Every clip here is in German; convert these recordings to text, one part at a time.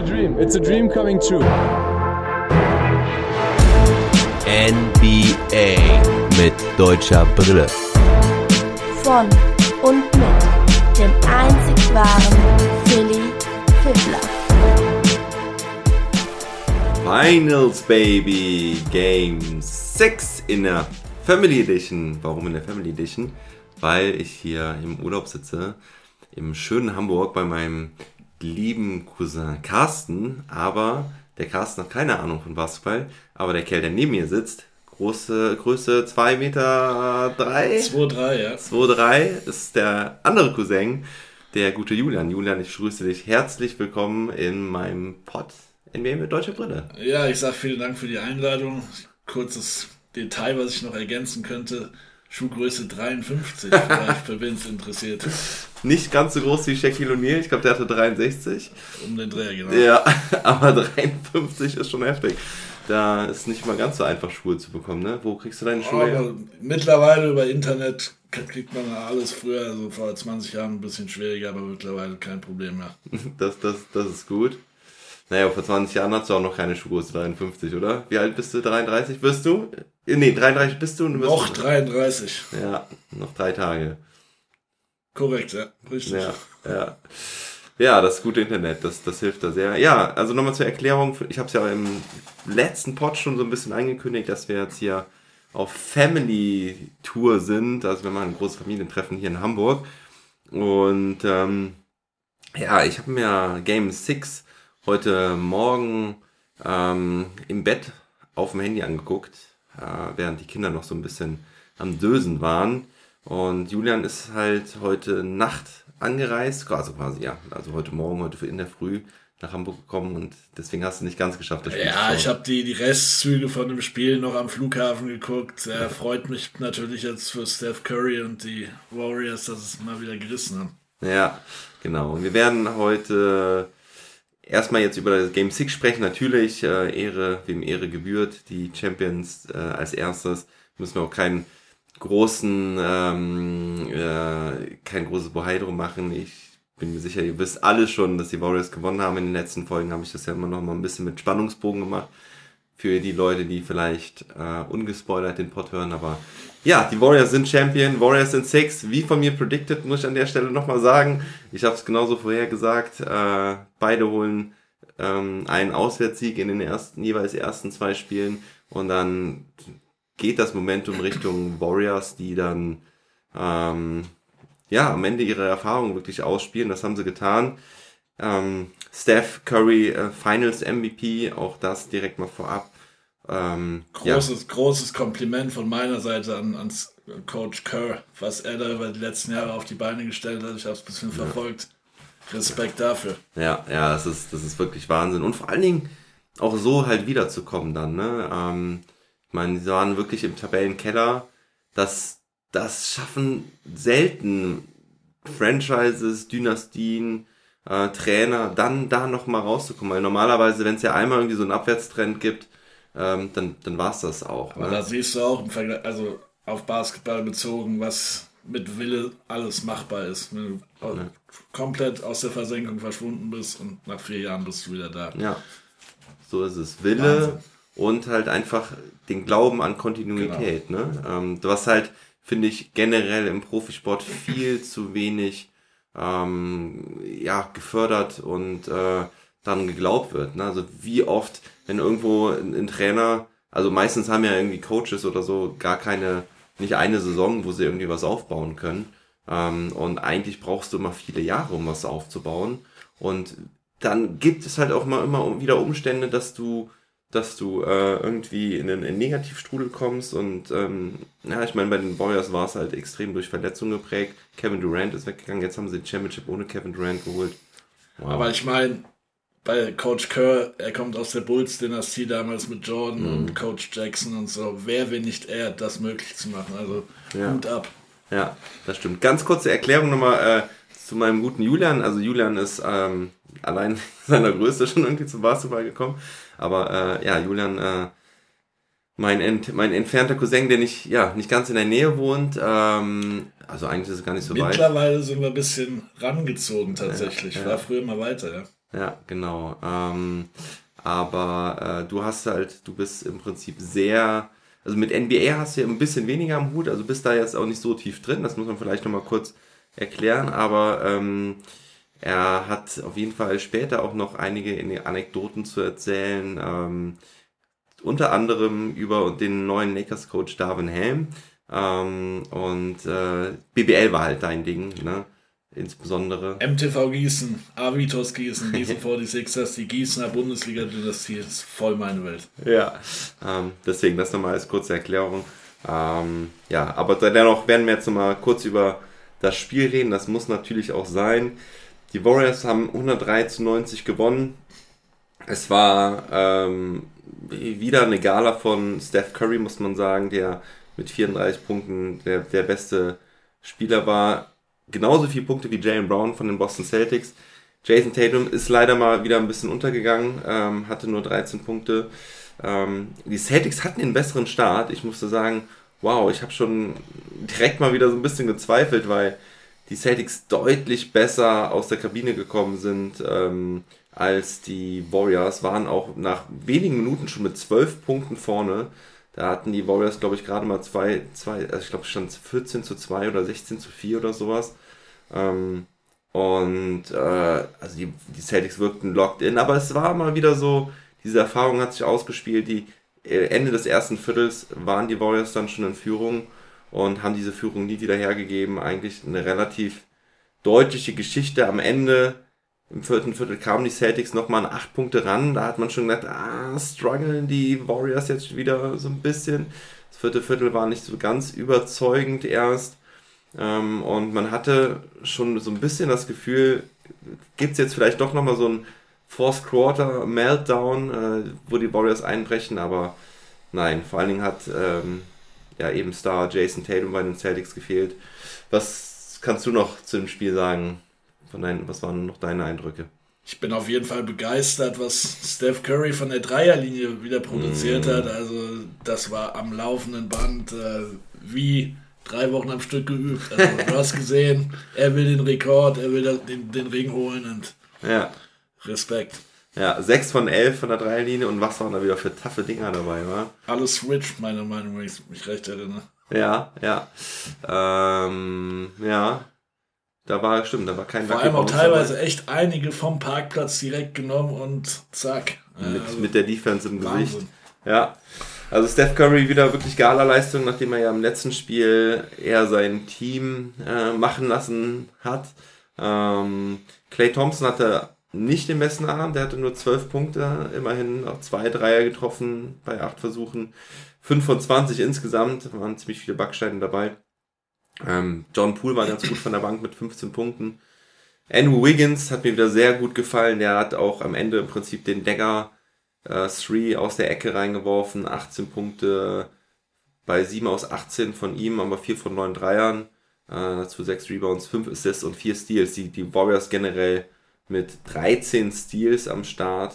a dream. It's a dream coming true. NBA mit deutscher Brille. Von und mit dem einzig wahren Philly Fiddler. Finals Baby Game 6 in der Family Edition. Warum in der Family Edition? Weil ich hier im Urlaub sitze, im schönen Hamburg bei meinem lieben Cousin Carsten. Aber der Carsten hat keine Ahnung von Basketball. Aber der Kerl, der neben mir sitzt, große Größe 2 Meter 3. 2-3, ja. 2-3 ist der andere Cousin, der gute Julian. Julian, ich grüße dich herzlich willkommen in meinem Pod NBA mit deutscher Brille. Ja, ich sag vielen Dank für die Einladung. Kurzes Detail, was ich noch ergänzen könnte. Schuhgröße 53, vielleicht für wen es interessiert. Nicht ganz so groß wie Shaquille O'Neal, ich glaube, der hatte 63. Um den Dreh, genau. Ja, aber 53 ist schon heftig. Da ist nicht mal ganz so einfach, Schuhe zu bekommen, ne? Wo kriegst du deine Schuhe her? Aber mittlerweile über Internet kriegt man alles früher, also vor 20 Jahren ein bisschen schwieriger, aber mittlerweile kein Problem mehr. Das, das, das ist gut. Naja, vor 20 Jahren hast du auch noch keine Schuhgröße 53, oder? Wie alt bist du? 33 bist du? Nee, 33 bist du. und du bist Noch 33. Ja, noch drei Tage. Korrekt, ja. Richtig. Ja, ja. Ja, das gute Internet, das, das hilft da sehr. Ja, also nochmal zur Erklärung. Ich habe es ja im letzten Pod schon so ein bisschen angekündigt, dass wir jetzt hier auf Family Tour sind. Also wir machen ein großes Familientreffen hier in Hamburg. Und ähm, ja, ich habe mir Game 6 heute Morgen ähm, im Bett auf dem Handy angeguckt, äh, während die Kinder noch so ein bisschen am Dösen waren. Und Julian ist halt heute Nacht angereist, also quasi, ja, also heute Morgen, heute in der Früh nach Hamburg gekommen und deswegen hast du nicht ganz geschafft, das Spiel zu Ja, ich habe die, die Restzüge von dem Spiel noch am Flughafen geguckt. Er freut mich natürlich jetzt für Steph Curry und die Warriors, dass es mal wieder gerissen haben. Ja, genau. Und wir werden heute erstmal jetzt über das Game 6 sprechen. Natürlich, äh, Ehre, wem Ehre gebührt, die Champions äh, als erstes. Müssen wir auch keinen großen, ähm, äh, kein großes Bohai drum machen. Ich bin mir sicher, ihr wisst alle schon, dass die Warriors gewonnen haben. In den letzten Folgen habe ich das ja immer noch mal ein bisschen mit Spannungsbogen gemacht. Für die Leute, die vielleicht äh, ungespoilert den Pod hören, aber ja, die Warriors sind Champion, Warriors sind Six, wie von mir predicted, muss ich an der Stelle nochmal sagen. Ich habe es genauso vorher gesagt. Äh, beide holen ähm, einen Auswärtssieg in den ersten, jeweils ersten zwei Spielen und dann geht das Momentum Richtung Warriors, die dann ähm, ja am Ende ihre Erfahrung wirklich ausspielen. Das haben sie getan. Ähm, Steph Curry äh, Finals MVP, auch das direkt mal vorab. Ähm, ja. Großes, großes Kompliment von meiner Seite an, an Coach Kerr, was er da über die letzten Jahre auf die Beine gestellt hat. Ich habe es ein bisschen verfolgt. Respekt dafür. Ja, ja, das ist, das ist wirklich Wahnsinn. Und vor allen Dingen auch so halt wiederzukommen dann, ne? Ähm, ich meine, sie waren wirklich im Tabellenkeller. Das, das schaffen selten Franchises, Dynastien, äh, Trainer, dann da nochmal rauszukommen. Weil normalerweise, wenn es ja einmal irgendwie so einen Abwärtstrend gibt, ähm, dann, dann war es das auch. Aber Ne? da siehst du auch im Vergleich, also auf Basketball bezogen, was mit Wille alles machbar ist. Wenn du komplett aus der Versenkung verschwunden bist und nach vier Jahren bist du wieder da. Ja, so ist es. Wille Wahnsinn. und halt einfach den Glauben an Kontinuität. Ne? Ähm, was halt, finde ich, generell im Profisport viel zu wenig ähm, ja, gefördert und äh, dann geglaubt wird. Ne? Also wie oft, wenn irgendwo ein, ein Trainer, also meistens haben ja irgendwie Coaches oder so gar keine, nicht eine Saison, wo sie irgendwie was aufbauen können. Ähm, und eigentlich brauchst du immer viele Jahre, um was aufzubauen. Und dann gibt es halt auch mal immer wieder Umstände, dass du, dass du äh, irgendwie in einen, in einen Negativstrudel kommst. Und ähm, ja, ich meine, bei den Warriors war es halt extrem durch Verletzungen geprägt. Kevin Durant ist weggegangen, jetzt haben sie die Championship ohne Kevin Durant geholt. Wow. Aber ich meine, bei Coach Kerr, er kommt aus der Bulls-Dynastie damals mit Jordan Mhm. und Coach Jackson und so. Wer will nicht er, das möglich zu machen? Also Ja. Hut ab. Ja, das stimmt. Ganz kurze Erklärung nochmal äh, zu meinem guten Julian. Also Julian ist ähm, allein seiner Größe schon irgendwie zum Basketball gekommen. Aber äh, ja, Julian, äh, mein, ent, mein entfernter Cousin, der nicht, ja, nicht ganz in der Nähe wohnt. Ähm, also eigentlich ist es gar nicht so weit. Mittlerweile sind wir ein bisschen rangezogen tatsächlich. Ja, ja. War früher mal weiter, ja. Ja, genau. Ähm, aber äh, du hast halt, du bist im Prinzip sehr, also mit NBA hast du ja ein bisschen weniger am Hut, also bist da jetzt auch nicht so tief drin, das muss man vielleicht nochmal kurz erklären, aber ähm, er hat auf jeden Fall später auch noch einige Anekdoten zu erzählen, ähm, unter anderem über den neuen Lakers-Coach Darvin Ham. Ähm, und äh, BBL war halt dein Ding, ne? Insbesondere. MTV Gießen, Avitos Gießen, Gießen 46ers, die Gießener Bundesliga-Dynastie ist voll meine Welt. Ja, ähm, deswegen das nochmal als kurze Erklärung. Ähm, ja, aber dennoch werden wir jetzt nochmal kurz über das Spiel reden. Das muss natürlich auch sein. Die Warriors haben 103 zu 90 gewonnen. Es war ähm, wieder eine Gala von Steph Curry, muss man sagen, der mit 34 Punkten der, der beste Spieler war. Genauso viele Punkte wie Jalen Brown von den Boston Celtics. Jason Tatum ist leider mal wieder ein bisschen untergegangen, ähm, hatte nur 13 Punkte. Ähm, die Celtics hatten einen besseren Start. Ich musste sagen, wow, ich habe schon direkt mal wieder so ein bisschen gezweifelt, weil die Celtics deutlich besser aus der Kabine gekommen sind ähm, als die Warriors, waren auch nach wenigen Minuten schon mit 12 Punkten vorne. Da hatten die Warriors, glaube ich, gerade mal zwei, zwei also ich glaube, stand 14 zu 2 oder 16 zu 4 oder sowas. Ähm, und äh, also die, die Celtics wirkten locked in, aber es war mal wieder so, diese Erfahrung hat sich ausgespielt. Die äh, Ende des ersten Viertels waren die Warriors dann schon in Führung und haben diese Führung nie wieder hergegeben. Eigentlich eine relativ deutliche Geschichte. Am Ende, im vierten Viertel, kamen die Celtics nochmal an acht Punkte ran. Da hat man schon gedacht, ah, strugglen die Warriors jetzt wieder so ein bisschen. Das vierte Viertel war nicht so ganz überzeugend erst. Ähm, und man hatte schon so ein bisschen das Gefühl, gibt es jetzt vielleicht doch nochmal so ein Fourth Quarter Meltdown, äh, wo die Warriors einbrechen, aber nein, vor allen Dingen hat ähm, ja eben Star Jason Tatum bei den Celtics gefehlt. Was kannst du noch zu dem Spiel sagen? Von deinen, was waren noch deine Eindrücke? Ich bin auf jeden Fall begeistert, was Steph Curry von der Dreierlinie wieder produziert mm. hat. Also das war am laufenden Band äh, wie drei Wochen am Stück geübt. Also, du hast gesehen, er will den Rekord, er will den, den Ring holen und ja. Respekt. Ja, 6 von 11 von der Dreierlinie und was waren da wieder für taffe Dinger dabei, wa? Alles Switch, meiner Meinung nach, wenn ich mich recht erinnere. Ja, ja. Ähm, ja. Da war, stimmt, da war kein Vor allem auch teilweise dabei. echt einige vom Parkplatz direkt genommen und zack. Mit, also mit der Defense im Wahnsinn. Gesicht. Ja. Also Steph Curry wieder wirklich Gala-Leistung, nachdem er ja im letzten Spiel eher sein Team äh, machen lassen hat. Ähm, Clay Thompson hatte nicht den besten Abend. Der hatte nur 12 Punkte, immerhin auch zwei Dreier getroffen bei acht Versuchen. 5 von 20 insgesamt, waren ziemlich viele Backsteine dabei. Ähm, John Poole war ganz gut von der Bank mit 15 Punkten. Andrew Wiggins hat mir wieder sehr gut gefallen. Der hat auch am Ende im Prinzip den Dagger 3 äh, aus der Ecke reingeworfen. 18 Punkte bei 7 aus 18 von ihm, aber 4 von 9 Dreiern. Äh, dazu 6 Rebounds, 5 Assists und 4 Steals. Die, die Warriors generell mit 13 Steals am Start.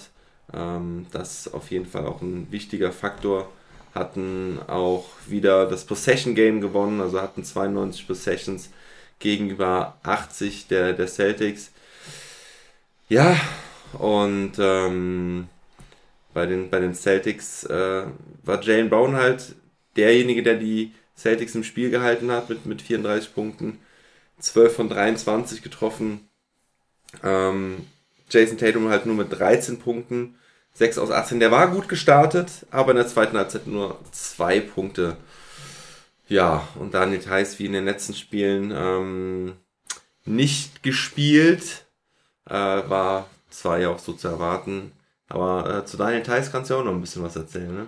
Ähm, das ist auf jeden Fall auch ein wichtiger Faktor. Hatten auch wieder das Possession Game gewonnen, also hatten 92 Possessions gegenüber 80 der, der Celtics. Ja, und ähm, bei, den, bei den Celtics äh, war Jalen Brown halt derjenige, der die Celtics im Spiel gehalten hat mit, mit 34 Punkten. 12 von 23 getroffen, ähm, Jason Tatum halt nur mit 13 Punkten, 6 aus 18. Der war gut gestartet, aber in der zweiten Halbzeit nur 2 Punkte. Ja, und dann Details wie in den letzten Spielen ähm, nicht gespielt. Äh, war zwar ja auch so zu erwarten. Aber äh, zu Daniel Theiss kannst du ja auch noch ein bisschen was erzählen, ne?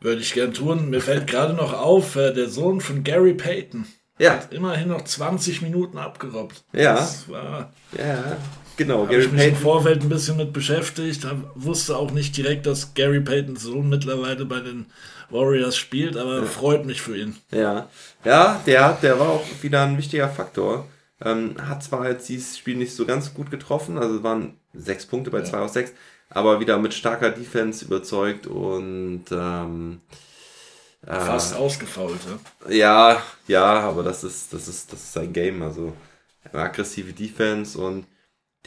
Würde ich gern tun. Mir fällt gerade noch auf, äh, der Sohn von Gary Payton. Ja. Hat immerhin noch 20 Minuten abgerobbt. Ja. Das war. Ja, genau. Gary ich mich Payton. im Vorfeld ein bisschen mit beschäftigt. Wusste auch nicht direkt, dass Gary Paytons Sohn mittlerweile bei den Warriors spielt, aber ja. freut mich für ihn. Ja. Ja, der, der war auch wieder ein wichtiger Faktor. Ähm, hat zwar jetzt dieses Spiel nicht so ganz gut getroffen, also es waren sechs Punkte bei ja. zwei aus sechs, aber wieder mit starker Defense überzeugt und ähm, Fast äh, ausgefault, ja? Ja, ja, aber das ist, das ist, das ist sein Game. Also eine aggressive Defense und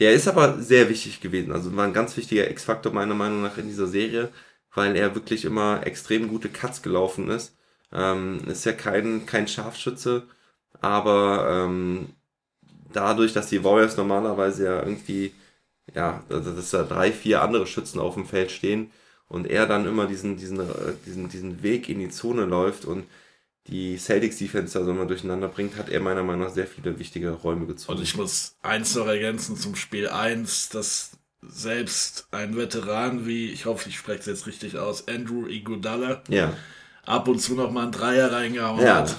Der ist aber sehr wichtig gewesen. Also war ein ganz wichtiger X-Faktor meiner Meinung nach in dieser Serie, weil er wirklich immer extrem gute Cuts gelaufen ist. Ähm, ist ja kein, kein Scharfschütze, aber ähm, dadurch, dass die Warriors normalerweise ja irgendwie, ja, dass da drei, vier andere Schützen auf dem Feld stehen und er dann immer diesen, diesen, äh, diesen, diesen Weg in die Zone läuft und die Celtics Defense da so immer durcheinander bringt, hat er meiner Meinung nach sehr viele wichtige Räume gezogen. Und ich muss eins noch ergänzen zum Spiel 1, dass selbst ein Veteran wie, ich hoffe, ich spreche es jetzt richtig aus, Andrew Iguodala, ja. ab und zu noch mal einen Dreier reingehauen Ja. hat.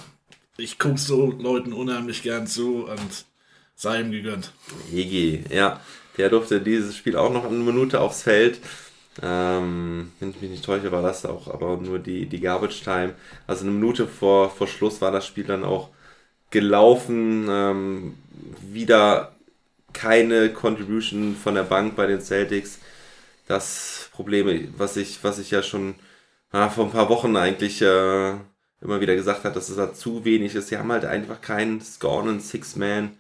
Ich gucke so Leuten unheimlich gern zu und sei ihm gegönnt. Hegi, ja. Der durfte dieses Spiel auch noch eine Minute aufs Feld. Ähm, wenn ich mich nicht täusche, war das auch aber nur die, die Garbage Time. Also eine Minute vor, vor Schluss war das Spiel dann auch gelaufen. Ähm, wieder keine Contribution von der Bank bei den Celtics. Das Problem, was ich, was ich ja schon ah, vor ein paar Wochen eigentlich äh, immer wieder gesagt habe, dass es da zu wenig ist. Sie haben halt einfach keinen scorenden Six-Man.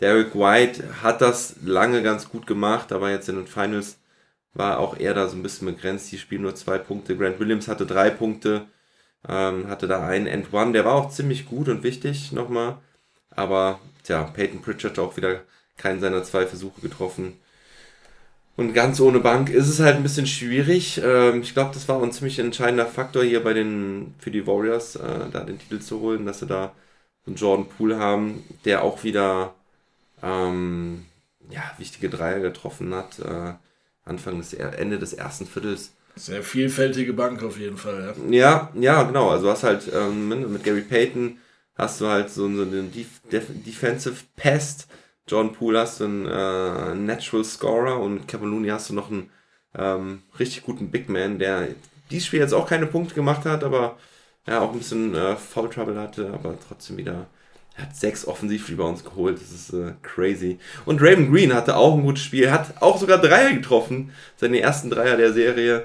Derek White hat das lange ganz gut gemacht, aber jetzt in den Finals war auch er da so ein bisschen begrenzt. Die spielen nur zwei Punkte. Grant Williams hatte drei Punkte, ähm, hatte da einen End One. Der war auch ziemlich gut und wichtig nochmal. Aber tja, Peyton Pritchard hat auch wieder keinen seiner zwei Versuche getroffen. Und ganz ohne Bank ist es halt ein bisschen schwierig. Ähm, ich glaube, das war ein ziemlich entscheidender Faktor hier bei den für die Warriors, äh, da den Titel zu holen, dass sie da einen Jordan Poole haben, der auch wieder ähm, ja, wichtige Dreier getroffen hat. Äh, Anfang des Ende des ersten Viertels. Sehr vielfältige Bank auf jeden Fall, ja. Ja, ja, genau. Also du hast halt ähm, mit mit Gary Payton hast du halt so, so einen Def Def Defensive Pest. John Poole hast du einen äh, Natural Scorer und Kevin Looney hast du noch einen ähm, richtig guten Big Man, der dieses Spiel jetzt auch keine Punkte gemacht hat, aber ja auch ein bisschen äh, Foul Trouble hatte, aber trotzdem wieder er hat sechs Offensiv-Rebounds geholt. Das ist äh, crazy. Und Raymond Green hatte auch ein gutes Spiel. Hat auch sogar Dreier getroffen. Seine ersten Dreier der Serie.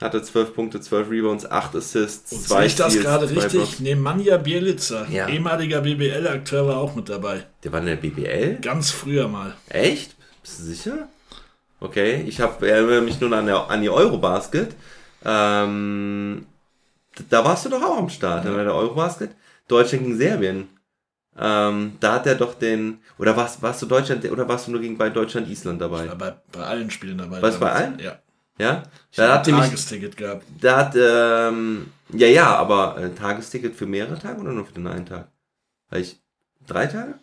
Hatte 12 Punkte, 12 Rebounds, 8 Assists, Und 2 sehe ich das Steals, gerade richtig? Nemanja Bielica, Ja. ehemaliger BBL-Akteur, war auch mit dabei. Der war in der BBL? Ganz früher mal. Echt? Bist du sicher? Okay, ich habe erinnere mich nur an, der, an die Eurobasket. Ähm, da warst du doch auch am Start, bei der Eurobasket. Deutschland gegen Serbien. Ähm, da hat er doch den. Oder warst, warst du Deutschland oder warst du nur gegen bei Deutschland Island dabei? War bei, bei allen Spielen dabei. Was, bei damals. allen? Ja. Ja? Ich Da hat ein. Tagesticket gehabt. Da hat, ähm, ja, ja, aber äh, Tagesticket für mehrere Tage oder nur für den einen Tag? Weil ich. Drei Tage?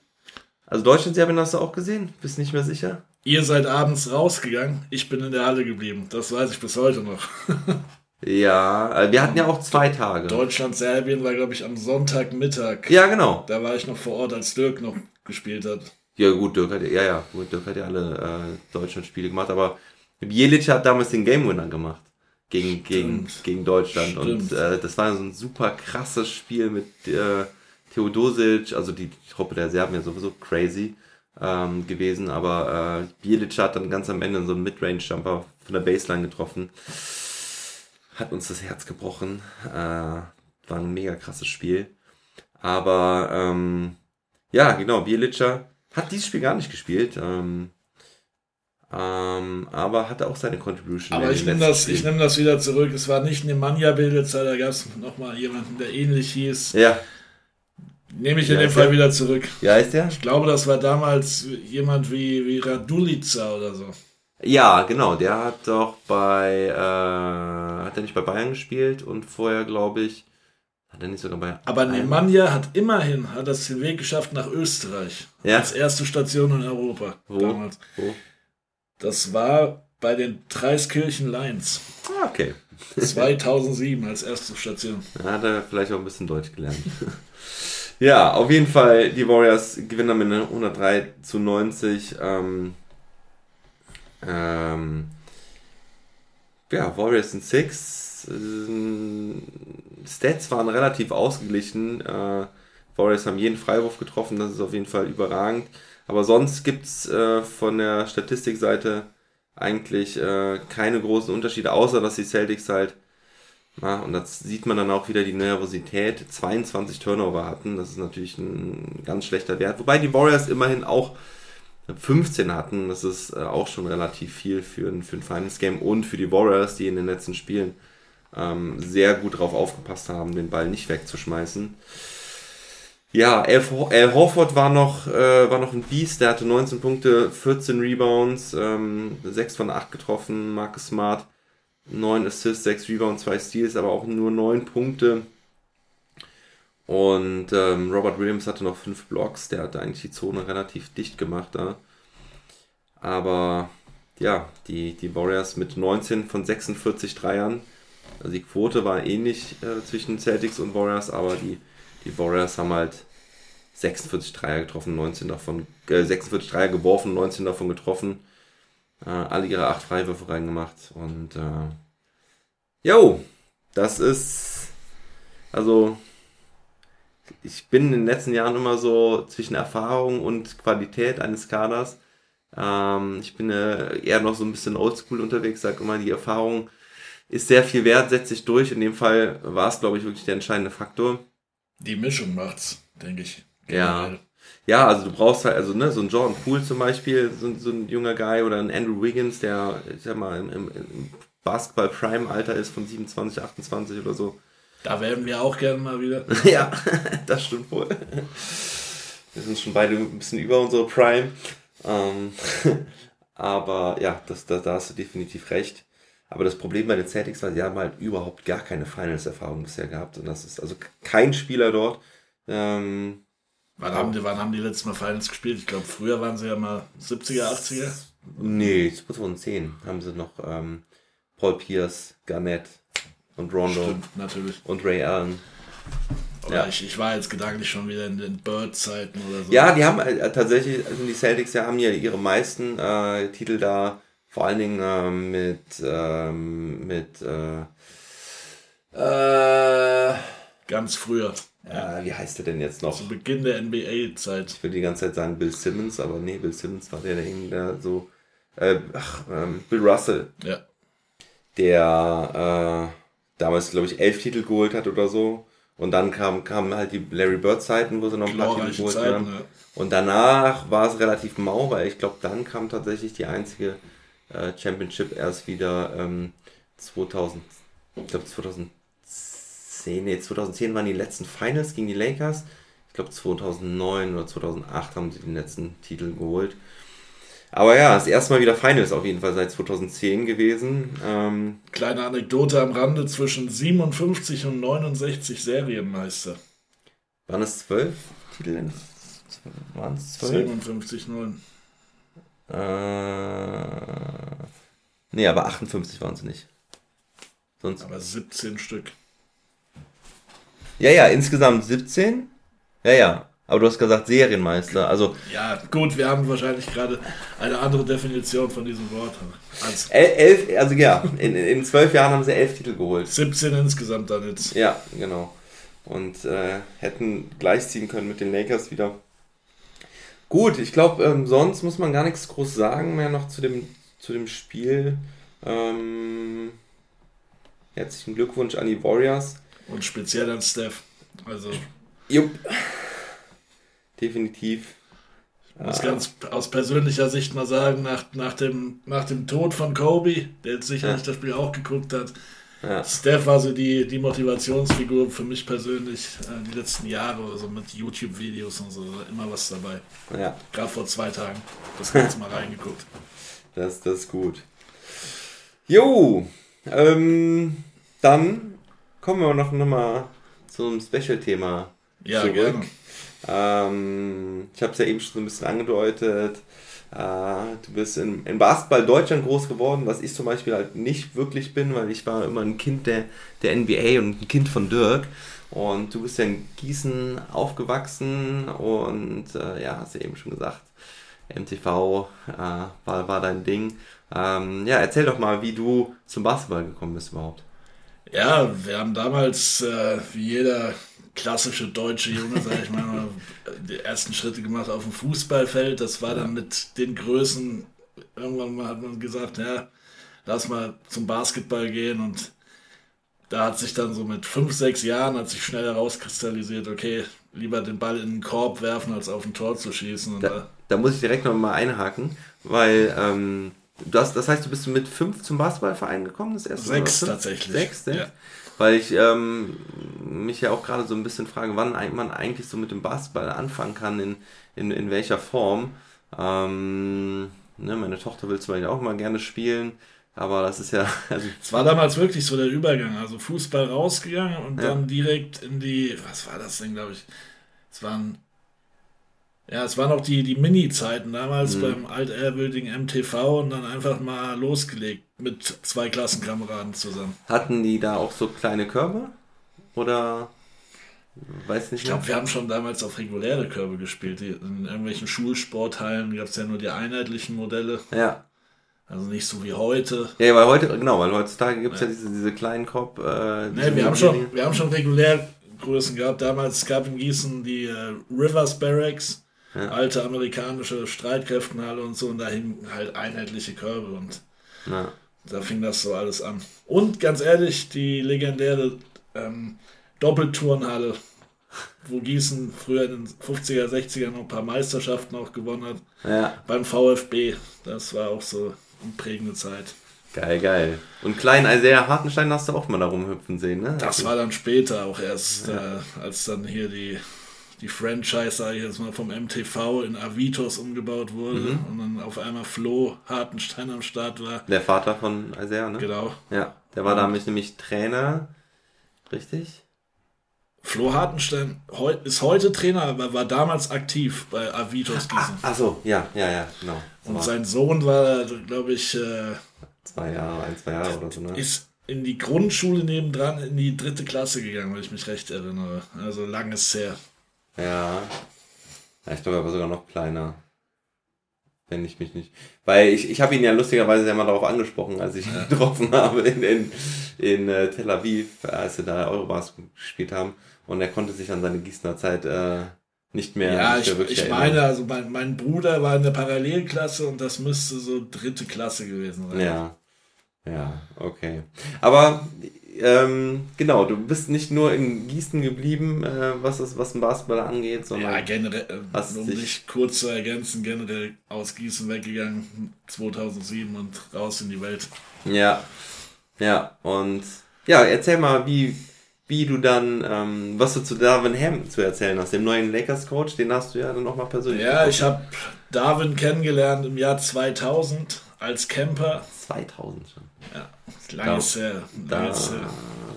Also Deutschland, Serbien hast du auch gesehen? Bist nicht mehr sicher? Ihr seid abends rausgegangen, ich bin in der Halle geblieben. Das weiß ich bis heute noch. Ja, äh, wir hatten ja auch zwei Tage. Deutschland-Serbien war, glaube ich, am Sonntagmittag. Ja, genau. Da war ich noch vor Ort, als Dirk noch gespielt hat. Ja, gut, Dirk hat ja, ja, gut, Dirk hat ja alle äh, Deutschland-Spiele gemacht, aber Jelic hat damals den Game Winner gemacht gegen, gegen, Stimmt. gegen Deutschland und Stimmt. äh, das war so ein super krasses Spiel mit äh, Theodosic, also die Truppe der Serben ja sowieso crazy ähm, gewesen, aber äh, Jelic hat dann ganz am Ende so einen Midrange-Jumper von der Baseline getroffen. Hat uns das Herz gebrochen. Äh, war ein mega krasses Spiel. Aber ähm, ja, genau, Bielica hat dieses Spiel gar nicht gespielt. Ähm, ähm, aber hatte auch seine Contribution. Aber ich nehme das, ich nehm das wieder zurück. Es war nicht Nemanja Bilditzer, da gab es nochmal jemanden, der ähnlich hieß. Ja, Nehme ich in Ja, dem ist Fall der- wieder zurück. wie heißt der? Ich glaube, das war damals jemand wie, wie Radulica oder so. Ja, genau, der hat doch bei, äh, hat er nicht bei Bayern gespielt und vorher, glaube ich, hat er nicht sogar bei. Aber Nemanja hat immerhin hat das den Weg geschafft nach Österreich. Ja. Als erste Station in Europa. Wo? Damals. Wo? Das war bei den Dreiskirchen Lions. Ah, okay. 2007 als erste Station. Da hat er vielleicht auch ein bisschen Deutsch gelernt. ja, auf jeden Fall, die Warriors gewinnen Ende 103 zu 90. Ähm, ähm, ja, Warriors sind 6. Ähm, Stats waren relativ ausgeglichen. Äh, Warriors haben jeden Freiwurf getroffen, das ist auf jeden Fall überragend. Aber sonst gibt es äh, von der Statistikseite eigentlich äh, keine großen Unterschiede, außer dass die Celtics halt ja, und das sieht man dann auch wieder die Nervosität. 22 Turnover hatten, das ist natürlich ein ganz schlechter Wert. Wobei die Warriors immerhin auch 15 hatten. Das ist äh, auch schon relativ viel für ein, für ein Finals Game und für die Warriors, die in den letzten Spielen ähm, sehr gut drauf aufgepasst haben, den Ball nicht wegzuschmeißen. Ja, Al, Al Horford war noch, äh, war noch ein Biest, der hatte 19 Punkte, 14 Rebounds, ähm, 6 von 8 getroffen, Marcus Smart 9 Assists, 6 Rebounds, 2 Steals, aber auch nur 9 Punkte. Und ähm, Robert Williams hatte noch 5 Blocks, der hatte eigentlich die Zone relativ dicht gemacht da. Aber ja, die, die Warriors mit 19 von 46 Dreiern. Also die Quote war ähnlich äh, zwischen Celtics und Warriors, aber die, die Warriors haben halt 46 Dreier getroffen, 19 davon, äh, 46 Dreier geworfen, 19 davon getroffen. Äh, alle ihre 8 Freiwürfe reingemacht. Und äh, jo, das ist also ich bin in den letzten Jahren immer so zwischen Erfahrung und Qualität eines Kaders. Ähm, ich bin äh, eher noch so ein bisschen oldschool unterwegs, sage immer, die Erfahrung ist sehr viel wert, setzt sich durch. In dem Fall war es, glaube ich, wirklich der entscheidende Faktor. Die Mischung macht's, denke ich. Ja. Ja, also du brauchst halt, also ne, so ein Jordan Poole zum Beispiel, so, so ein junger Guy oder ein Andrew Wiggins, der, ich sag mal, im, im, im Basketball-Prime-Alter ist von 27, 28 oder so. Da werden wir auch gerne mal wieder. ja, das stimmt wohl. Wir sind schon beide ein bisschen über unsere Prime. Ähm, aber ja, das, das, da hast du definitiv recht. Aber das Problem bei den Celtics war, sie haben halt überhaupt gar keine Finals-Erfahrung bisher gehabt. Und das ist also kein Spieler dort. Ähm, wann, haben die, wann haben die letztes Mal Finals gespielt? Ich glaube, früher waren sie ja mal 70er, 80er. Nee, 2010 haben sie noch ähm, Paul Pierce, Garnett und Rondo. Stimmt, natürlich. Und Ray Allen. Oder ja. ich, ich war jetzt gedanklich schon wieder in den Bird-Zeiten oder so. Ja, die haben äh, tatsächlich, also die Celtics ja, haben ja ihre meisten äh, Titel da, vor allen Dingen äh, mit, ähm, mit äh, äh, ganz früher. Ja, wie heißt der denn jetzt noch? Zu Beginn der NBA-Zeit. Ich will die ganze Zeit sagen Bill Simmons, aber nee, Bill Simmons war der, der so. Äh, ach, ähm, Bill Russell. Ja. Der äh, damals, glaube ich, elf Titel geholt hat oder so. Und dann kamen kam halt die Larry Bird-Zeiten, wo sie noch ein paar Titel geholt Zeiten, haben. Ja. Und danach war es relativ mau, weil ich glaube, dann kam tatsächlich die einzige äh, Championship erst wieder ähm, 2000, ich glaube 2010, nee, 2010 waren die letzten Finals gegen die Lakers. Ich glaube 2009 oder 2008 haben sie den letzten Titel geholt. Aber ja, das erste Mal wieder Finals auf jeden Fall seit 2010 gewesen. Ähm, Kleine Anekdote am Rande zwischen 57 und 69 Serienmeister. Waren es zwölf Titel? Waren es zwölf? 57, 9. Äh, nee, aber 58 waren es nicht. Sonst. Aber 17 Stück. Ja, ja, insgesamt 17. Ja, ja. Aber du hast gesagt Serienmeister, also... Ja, gut, wir haben wahrscheinlich gerade eine andere Definition von diesem Wort. Als elf, also ja, in, in zwölf Jahren haben sie elf Titel geholt. 17 insgesamt dann jetzt. Ja, genau. Und äh, hätten gleichziehen können mit den Lakers wieder. Gut, ich glaube, ähm, sonst muss man gar nichts groß sagen mehr noch zu dem, zu dem Spiel. Ähm, herzlichen Glückwunsch an die Warriors. Und speziell an Steph. Also. Jupp definitiv. Ich muss ganz aus persönlicher Sicht mal sagen, nach, nach, dem, nach dem Tod von Kobe, der jetzt sicherlich ja. das Spiel auch geguckt hat, ja. Steph war so die, die Motivationsfigur für mich persönlich äh, die letzten Jahre, also mit YouTube-Videos und so, immer was dabei. Ja. Gerade vor zwei Tagen. Das Ganze mal reingeguckt. Das, das ist gut. Jo, ähm, dann kommen wir noch, noch mal zum Special-Thema ja, zurück. Ähm, ich habe es ja eben schon so ein bisschen angedeutet. Äh, du bist in, in Basketball Deutschland groß geworden, was ich zum Beispiel halt nicht wirklich bin, weil ich war immer ein Kind der, der NBA und ein Kind von Dirk. Und du bist ja in Gießen aufgewachsen und äh, ja, hast ja eben schon gesagt, MTV äh, war, war dein Ding. Ähm, ja, erzähl doch mal, wie du zum Basketball gekommen bist überhaupt. Ja, wir haben damals, äh, wie jeder klassische deutsche Junge, sag ich mal, die ersten Schritte gemacht auf dem Fußballfeld. Das war dann mit den Größen, irgendwann mal hat man gesagt, ja, lass mal zum Basketball gehen und da hat sich dann so mit fünf, sechs Jahren hat sich schnell herauskristallisiert, okay, lieber den Ball in den Korb werfen, als auf ein Tor zu schießen. Und Da, da, da muss ich direkt noch mal einhaken, weil ähm, du hast, das heißt, du bist mit fünf zum Basketballverein gekommen, das erste Mal, Sechs tatsächlich. Sechs, sechs? Ja. Weil ich ähm, mich ja auch gerade so ein bisschen frage, wann man eigentlich so mit dem Basketball anfangen kann, in, in, in welcher Form. Ähm, ne, meine Tochter will zum Beispiel auch mal gerne spielen, aber das ist ja, also, Es war damals wirklich so der Übergang, also Fußball rausgegangen und Ja. dann direkt in die, was war das denn, glaube ich? Es waren, ja, es waren auch die, die Mini-Zeiten Mhm. damals beim altehrwürdigen MTV und dann einfach mal losgelegt mit zwei Klassenkameraden zusammen. hatten die da auch so kleine Körbe? Oder weiß nicht Ich glaube, wir haben schon damals auf reguläre Körbe gespielt. In irgendwelchen Schulsporthallen gab es ja nur die einheitlichen Modelle, Ja. also nicht so wie heute. Ja, weil heute, genau, weil heutzutage gibt es ja. diese, diese kleinen Korb. Äh, Nee, wir haben schon, wir haben schon Regulärgrößen gehabt. Damals es gab in Gießen die äh, Rivers Barracks, Ja. alte amerikanische Streitkräftenhalle und so, und da hingen halt einheitliche Körbe und Ja. da fing das so alles an. Und ganz ehrlich, die legendäre ähm, Doppelturnhalle, wo Gießen früher in den 50er, 60er noch ein paar Meisterschaften auch gewonnen hat, ja, beim VfB. Das war auch so eine prägende Zeit. geil, geil. Und kleinen Isaiah Hartenstein hast du auch mal da rumhüpfen sehen, ne? Das war dann später auch erst, äh, als dann hier die, die Franchise, sage ich jetzt mal, vom MTV in Avitos umgebaut wurde Mhm. und dann auf einmal Flo Hartenstein am Start war. Der Vater von Isaiah, ne? Genau. Ja, der war damit nämlich Trainer. Richtig? Flo Hartenstein heu, ist heute Trainer, aber war damals aktiv bei Avitos Gießen. Ach so, ja, ja, ja, genau. Das und war sein Sohn war, glaube ich, äh, zwei Jahre, ein, zwei Jahre oder so, ne? ist in die Grundschule nebendran in die dritte Klasse gegangen, wenn ich mich recht erinnere. Also langes her. Ja. ja ich glaube, er war sogar noch kleiner. Wenn ich mich nicht. Weil ich, ich habe ihn ja lustigerweise ja mal darauf angesprochen, als ich ihn getroffen habe in, in, in äh, Tel Aviv, als wir da Eurobasket gespielt haben. Und er konnte sich an seine Gießener Zeit äh, nicht mehr, Ja, nicht ich, mehr ich erinnern. meine, also mein, mein Bruder war in der Parallelklasse und das müsste so dritte Klasse gewesen sein. Ja. Ja, okay. Aber ähm, genau, du bist nicht nur in Gießen geblieben, äh, was das, was den Basketball angeht, sondern Ja, generell, Hast äh, um dich- kurz zu ergänzen, generell aus Gießen weggegangen 2007 und raus in die Welt. Ja, ja, und ja, erzähl mal, wie, wie du dann, ähm, was du zu Darvin Ham zu erzählen hast, dem neuen Lakers-Coach, den hast du ja dann nochmal persönlich Ja, getroffen. ich habe Darwin kennengelernt im Jahr 2000 als Camper. 2000 schon. Ja, langes her. Da Langes her.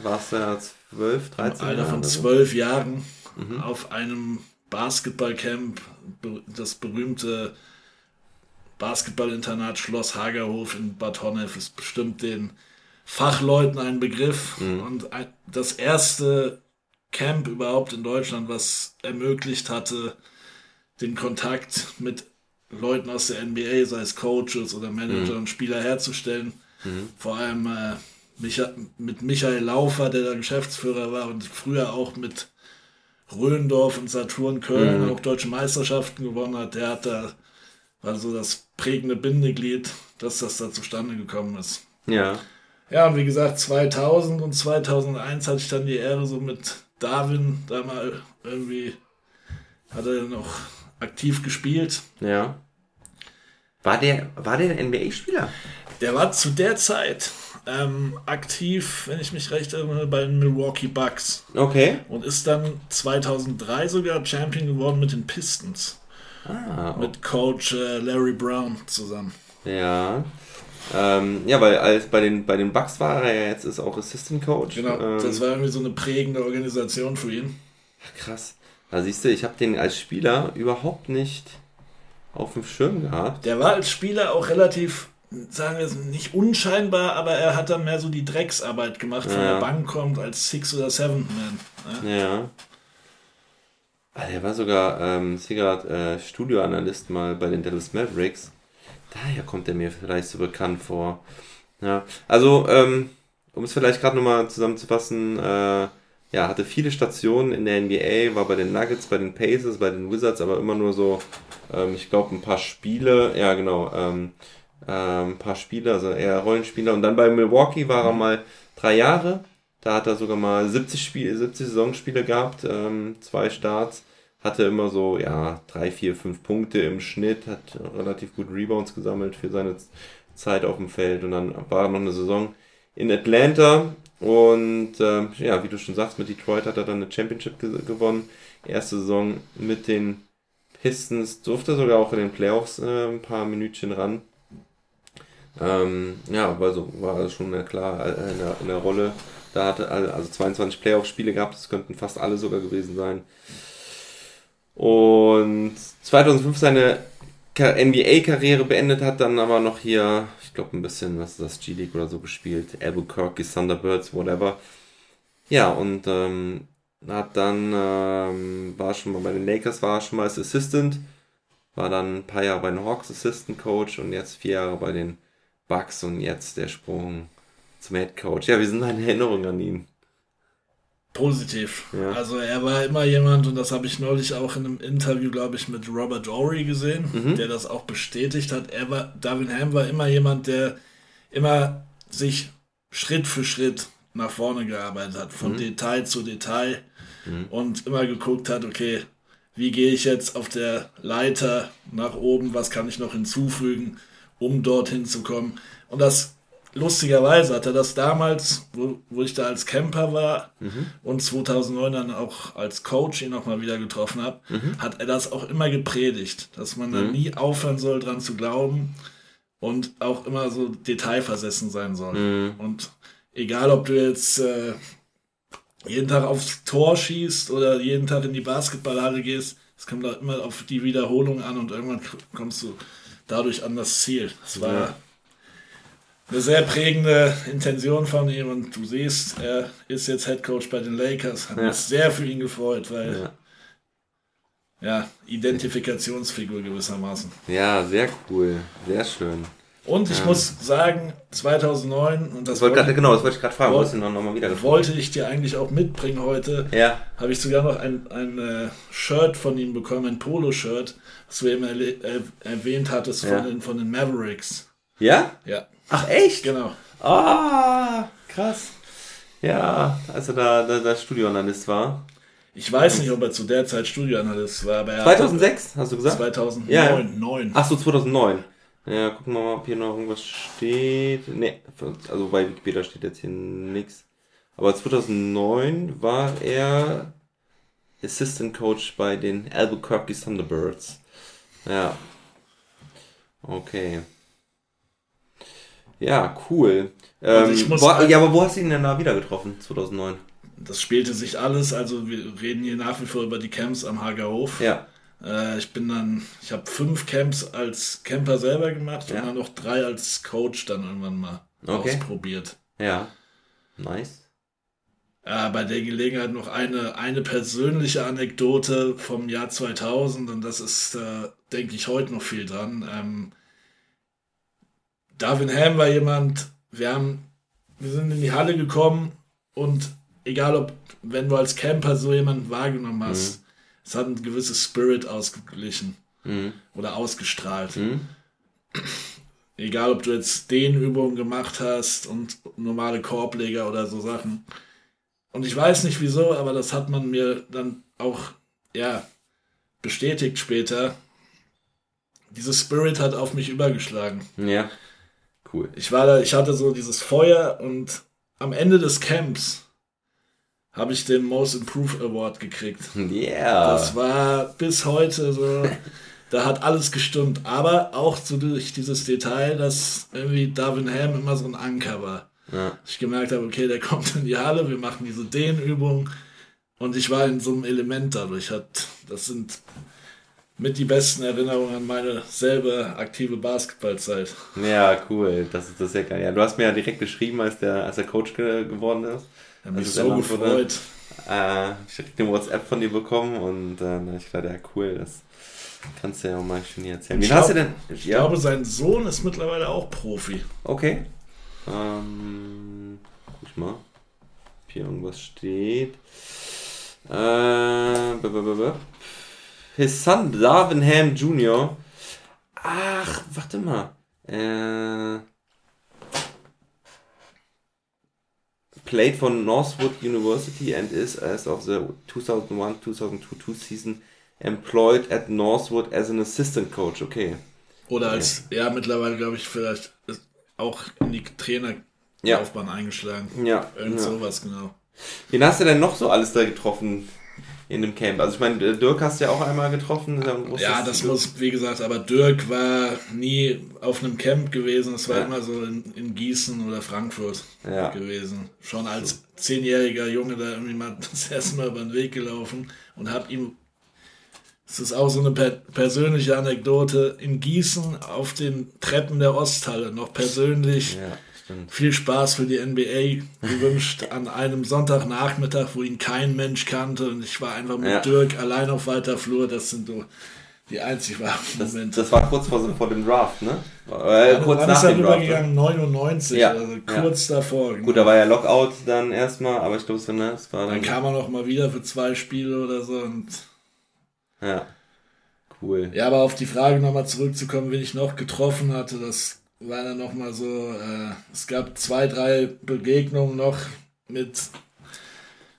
warst du ja 12, 13 Im Alter Jahre von so. zwölf Jahren Mhm. auf einem Basketballcamp, das berühmte Basketballinternat Schloss Hagerhof in Bad Honnef ist bestimmt den Fachleuten ein Begriff Mhm. und das erste Camp überhaupt in Deutschland, was ermöglicht hatte, den Kontakt mit Leuten aus der NBA, sei es Coaches oder Manager Mhm. und Spieler herzustellen. Vor allem äh, Micha mit Michael Laufer, der da Geschäftsführer war und früher auch mit Röndorf und Saturn Köln Mhm. auch deutsche Meisterschaften gewonnen hat. Der hat da, war so das prägende Bindeglied, dass das da zustande gekommen ist. Ja, Ja, und wie gesagt, 2000 und 2001 hatte ich dann die Ehre, so mit Darwin da mal irgendwie, hat er noch aktiv gespielt. ja. War der, war der ein NBA-Spieler? Der war zu der Zeit ähm, aktiv, wenn ich mich recht erinnere, bei den Milwaukee Bucks Okay. und ist dann 2003 sogar Champion geworden mit den Pistons, Ah, mit Coach äh, Larry Brown zusammen. ja. Ähm, ja, weil als bei den, bei den Bucks war er ja jetzt ist auch Assistant Coach. Genau, Ähm, das war irgendwie so eine prägende Organisation für ihn. Krass. Da siehst du, ich habe den als Spieler überhaupt nicht auf dem Schirm gehabt. Der war als Spieler auch relativ, sagen wir es nicht unscheinbar, aber er hat dann mehr so die Drecksarbeit gemacht, von Ja. der Bank kommt als Six oder Seventh Man. Ja. Ja. Ah, der war sogar, ähm, ich sehe gerade, äh, Studioanalyst mal bei den Dallas Mavericks. Daher kommt er mir vielleicht so bekannt vor. Ja, also, ähm, um es vielleicht gerade nochmal zusammenzufassen, äh, ja, hatte viele Stationen in der NBA, war bei den Nuggets, bei den Pacers, bei den Wizards, aber immer nur so, ähm, ich glaube, ein paar Spiele, ja genau, ähm, ein paar Spiele, also eher Rollenspieler. Und dann bei Milwaukee war er mal drei Jahre. Da hat er sogar mal 70, Spiel, 70 Saisonspiele gehabt, ähm, zwei Starts. Hatte immer so, ja, drei, vier, fünf Punkte im Schnitt, hat relativ gut Rebounds gesammelt für seine Zeit auf dem Feld. Und dann war noch eine Saison in Atlanta. Und ähm, ja, wie du schon sagst, mit Detroit hat er dann eine Championship ge gewonnen. Erste Saison mit den Pistons, durfte sogar auch in den Playoffs äh, ein paar Minütchen ran. Ähm, ja, war, so, war schon klar äh, in, der, in der Rolle. Da hatte also 22 Playoff-Spiele gehabt, das könnten fast alle sogar gewesen sein. Und 2005 seine NBA-Karriere beendet hat, dann aber noch hier, ich glaube ein bisschen, was ist das, G-League oder so gespielt, Albuquerque, Thunderbirds, whatever. Ja, und ähm, hat dann, ähm, war schon mal bei den Lakers, war schon mal als Assistant, war dann ein paar Jahre bei den Hawks Assistant Coach und jetzt vier Jahre bei den Bucks und jetzt der Sprung zum Head Coach. Ja, wie sind deine Erinnerungen an ihn? Positiv. Ja. Also er war immer jemand, und das habe ich neulich auch in einem Interview, glaube ich, mit Robert Ory gesehen, Mhm. der das auch bestätigt hat. Er war, Darwin Ham war immer jemand, der immer sich Schritt für Schritt nach vorne gearbeitet hat, von Mhm. Detail zu Detail und immer geguckt hat, okay, wie gehe ich jetzt auf der Leiter nach oben, was kann ich noch hinzufügen, um dorthin zu kommen. Und das lustigerweise hat er das damals, wo, wo ich da als Camper war und 2009 dann auch als Coach ihn auch mal wieder getroffen habe, hat er das auch immer gepredigt, dass man da nie aufhören soll, dran zu glauben und auch immer so detailversessen sein soll. Und egal, ob du jetzt äh, jeden Tag aufs Tor schießt oder jeden Tag in die Basketballhalle gehst, es kommt auch immer auf die Wiederholung an und irgendwann kommst du dadurch an das Ziel. Das war Ja. eine sehr prägende Intention von ihm und du siehst, er ist jetzt Head Coach bei den Lakers. Hat Ja. mich sehr für ihn gefreut, weil Ja. ja, Identifikationsfigur gewissermaßen. ja, sehr cool, sehr schön. Und ich muss sagen, 2009, und das Das wollte grad, genau, das wollte ich gerade fragen, wo wollte- noch, noch mal wieder wollte ich dir eigentlich auch mitbringen heute, Ja, habe ich sogar noch ein, ein äh, Shirt von ihm bekommen, ein Polo-Shirt, was du eben äh, erwähnt hattest Ja. von, den, von den Mavericks. ja? Ja, Ach echt? genau. Ah, krass. Ja, als er da, da, da Studioanalyst war. Ich weiß nicht, ob er zu der Zeit Studioanalyst war, aber er 2006, hast du gesagt? 2009. Ja, ja. 9. Ach so, 2009. Ja, gucken wir mal, ob hier noch irgendwas steht. Nee, also bei Wikipedia steht jetzt hier nichts. Aber 2009 war er Assistant Coach bei den Albuquerque Thunderbirds. Ja. Okay. Ja, cool. Ähm, ich muss wo, sagen- ja, aber wo hast du ihn denn da wieder getroffen, 2009? Das spielte sich alles, also wir reden hier nach wie vor über die Camps am Hagerhof. Ja. Äh, ich bin dann, ich habe fünf Camps als Camper selber gemacht Ja. und dann noch drei als Coach dann irgendwann mal Okay. ausprobiert. Ja. Nice. Äh, bei der Gelegenheit noch eine, eine persönliche Anekdote vom Jahr 2000 und das ist, äh, denke ich, heute noch viel dran. Ähm, Darwin Ham war jemand, wir haben, wir sind in die Halle gekommen und egal ob, wenn du als Camper so jemanden wahrgenommen hast, es hat ein gewisses Spirit ausgeglichen Mhm. oder ausgestrahlt. Mhm. Egal, ob du jetzt Dehnübungen gemacht hast und normale Korbleger oder so Sachen. Und ich weiß nicht wieso, aber das hat man mir dann auch, ja, bestätigt später. Dieses Spirit hat auf mich übergeschlagen. Ja. Cool. Ich war da, ich hatte so dieses Feuer und am Ende des Camps habe ich den Most Improved Award gekriegt. Yeah. Das war bis heute so, da hat alles gestimmt. Aber auch so durch dieses Detail, dass irgendwie Darwin Ham immer so ein Anker war. Ja. Ich gemerkt habe, okay, der kommt in die Halle, wir machen diese Dehnübung. Und ich war in so einem Element dadurch. Hat, das sind mit die besten Erinnerungen an meine selber aktive Basketballzeit. Ja, cool. Das ist das ist ja geil. Ja, du hast mir ja direkt geschrieben, als der, als der Coach ge geworden ist. Ich habe mich es so ernannt wurde. gefreut. Äh, ich habe eine WhatsApp von dir bekommen und äh, ich gedacht, ja cool, das kannst du ja auch mal schön hier erzählen. Wie hast du denn? Ich glaube, sein Sohn ist mittlerweile auch Profi. Okay. Ähm, guck ich mal, ob hier irgendwas steht. Äh, b -b -b. His son Darvin Ham Jr. Ach, warte mal. Äh, played for Northwood University and is, as of the 2001-2002 season, employed at Northwood as an assistant coach. Okay. Oder als, ja, mittlerweile glaube ich, vielleicht auch in die Trainerlaufbahn eingeschlagen. Ja. Irgend ja. sowas, genau. Wen hast du denn noch so alles da getroffen in dem Camp? Also ich meine, Dirk hast du ja auch einmal getroffen. ist ja das muss, wie gesagt, aber Dirk war nie auf einem Camp gewesen. Es war Ja. immer so in, in Gießen oder Frankfurt Ja. gewesen. Schon als zehnjähriger Junge da irgendwie mal das erste Mal über den Weg gelaufen und hab ihm, es ist auch so eine per persönliche Anekdote, in Gießen auf den Treppen der Osthalle noch persönlich Ja, stimmt. viel Spaß für die NBA gewünscht an einem Sonntagnachmittag, wo ihn kein Mensch kannte und ich war einfach mit Ja. Dirk allein auf weiter Flur. Das sind so die einzig wahren Das, Momente. das war kurz vor, vor dem Draft, ne? Äh, Ja, kurz nach ist er dem Draft. ne? rübergegangen? 99, Ja, also ja. kurz davor. Gut, da war ja Lockout dann erstmal, aber ich glaube, es war, ne, es war dann. Dann kam er noch mal wieder für zwei Spiele oder so. Und ja. Cool. ja, aber auf die Frage nochmal zurückzukommen, wen ich noch getroffen hatte, das war dann noch mal so, äh, es gab zwei, drei Begegnungen noch mit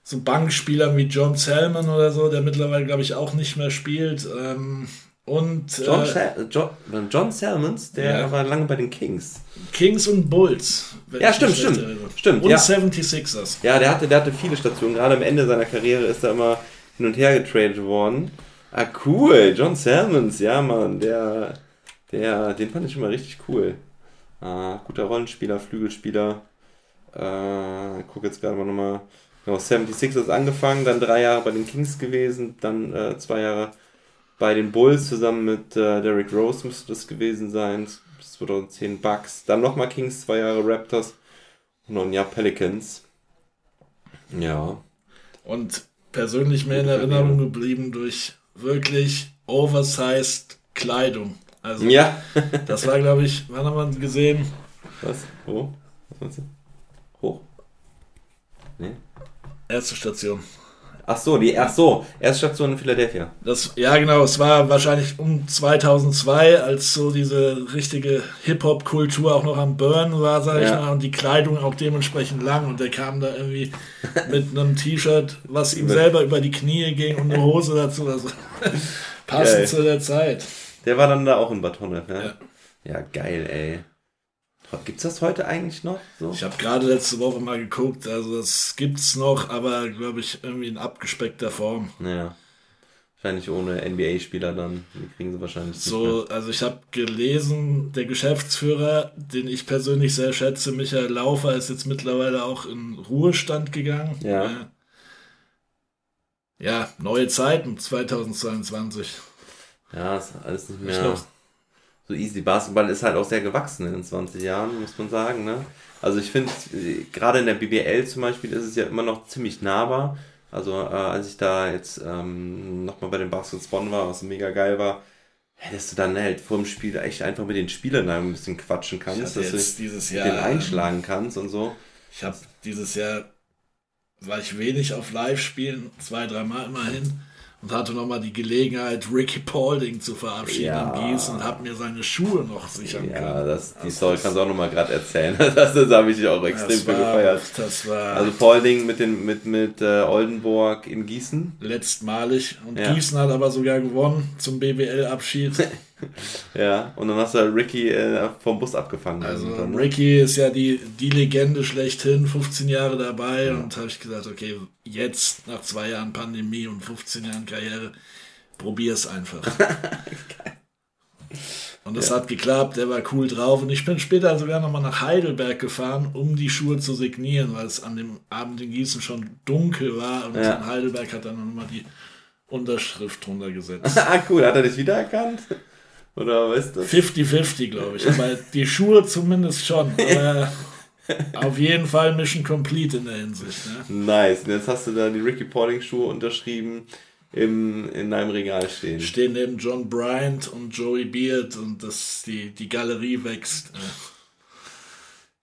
so Bankspielern wie John Salmon oder so, der mittlerweile, glaube ich, auch nicht mehr spielt. Ähm, und John, äh, John, John Salmons, der Ja. war lange bei den Kings. Kings und Bulls. Ja, stimmt, stimmt. erinnere. Stimmt, Und ja. 76ers. Ja, der hatte, der hatte viele Stationen. Gerade am Ende seiner Karriere ist er immer hin und her getradet worden. Ah, cool. John Salmons, ja, Mann. Der, der, den fand ich immer richtig cool. Ah, guter Rollenspieler, Flügelspieler. Äh, ich gucke jetzt gerade mal nochmal. Genau, 76ers angefangen, dann drei Jahre bei den Kings gewesen, dann äh, zwei Jahre bei den Bulls zusammen mit äh, Derrick Rose müsste das gewesen sein. Bis 2010 Bucks. Dann nochmal Kings, zwei Jahre Raptors und noch ein Jahr Pelicans. Ja. Und persönlich mir in Erinnerung geblieben durch wirklich oversized Kleidung. Also Ja. das war, glaube ich, wann haben wir gesehen? Was? Wo? Was meinst du? Hoch? Nee. Erste Station. Ach so, die, ach so, erste Station in Philadelphia. Das, ja, genau, es war wahrscheinlich um 2002, als so diese richtige Hip-Hop-Kultur auch noch am Burn war, sag ich Ja. mal, und die Kleidung auch dementsprechend lang und der kam da irgendwie mit einem T-Shirt, was ihm selber über die Knie ging und eine Hose dazu, also passend Geil. zu der Zeit. Der war dann da auch in Bad Honnef, ja? Ja. Ja, geil, ey. Gibt's das heute eigentlich noch? So? Ich habe gerade letzte Woche mal geguckt, also das gibt's noch, aber glaube ich irgendwie in abgespeckter Form. Naja. Wahrscheinlich ohne NBA-Spieler dann. Die kriegen sie wahrscheinlich nicht So, also ich habe gelesen, der Geschäftsführer, den ich persönlich sehr schätze, Michael Laufer, ist jetzt mittlerweile auch in Ruhestand gegangen. Ja. Ja, neue Zeiten 2022. Ja, ist alles nicht Ich mehr so easy. Basketball ist halt auch sehr gewachsen in den 20 Jahren, muss man sagen, ne? Also ich finde, gerade in der BBL zum Beispiel ist es ja immer noch ziemlich nahbar. Also äh, als ich da jetzt ähm, nochmal bei dem Basketball Bonn war, was mega geil war, hättest du dann halt vor dem Spiel echt einfach mit den Spielern ein bisschen quatschen kannst, dass du dieses den Jahr, ähm, einschlagen kannst und so. ich habe dieses Jahr, war ich wenig auf Live-Spielen, zwei, dreimal immerhin, und hatte nochmal die Gelegenheit, Ricky Paulding zu verabschieden Ja. in Gießen und habe mir seine Schuhe noch sichern Ja, können. das, die Also Story kannst du auch nochmal gerade erzählen. Das, das habe ich auch extrem war, gefeiert. Das war Also Paulding mit, den, mit, mit äh, Oldenburg in Gießen. letztmalig. Und Ja. Gießen hat aber sogar gewonnen zum BBL-Abschied. Ja, und dann hast du Ricky äh, vom Bus abgefangen. Also dann, ne? Ricky ist ja die, die Legende schlechthin, 15 Jahre dabei und habe ich gesagt, okay, jetzt nach zwei Jahren Pandemie und 15 Jahren Karriere, probier es einfach. Und es hat geklappt, der war cool drauf und ich bin später sogar nochmal nach Heidelberg gefahren, um die Schuhe zu signieren, weil es an dem Abend in Gießen schon dunkel war und Ja. in Heidelberg hat dann nochmal die Unterschrift drunter gesetzt. ah, cool. Hat er dich wiedererkannt? Oder weißt du? 50-50, glaube ich. Aber die Schuhe zumindest schon. Aber auf jeden Fall Mission Complete in der Hinsicht. Ne? Nice. Und jetzt hast du da die Ricky Paulding Schuhe unterschrieben im, in deinem Regal stehen. Stehen neben John Bryant und Joey Beard und das, die, die Galerie wächst.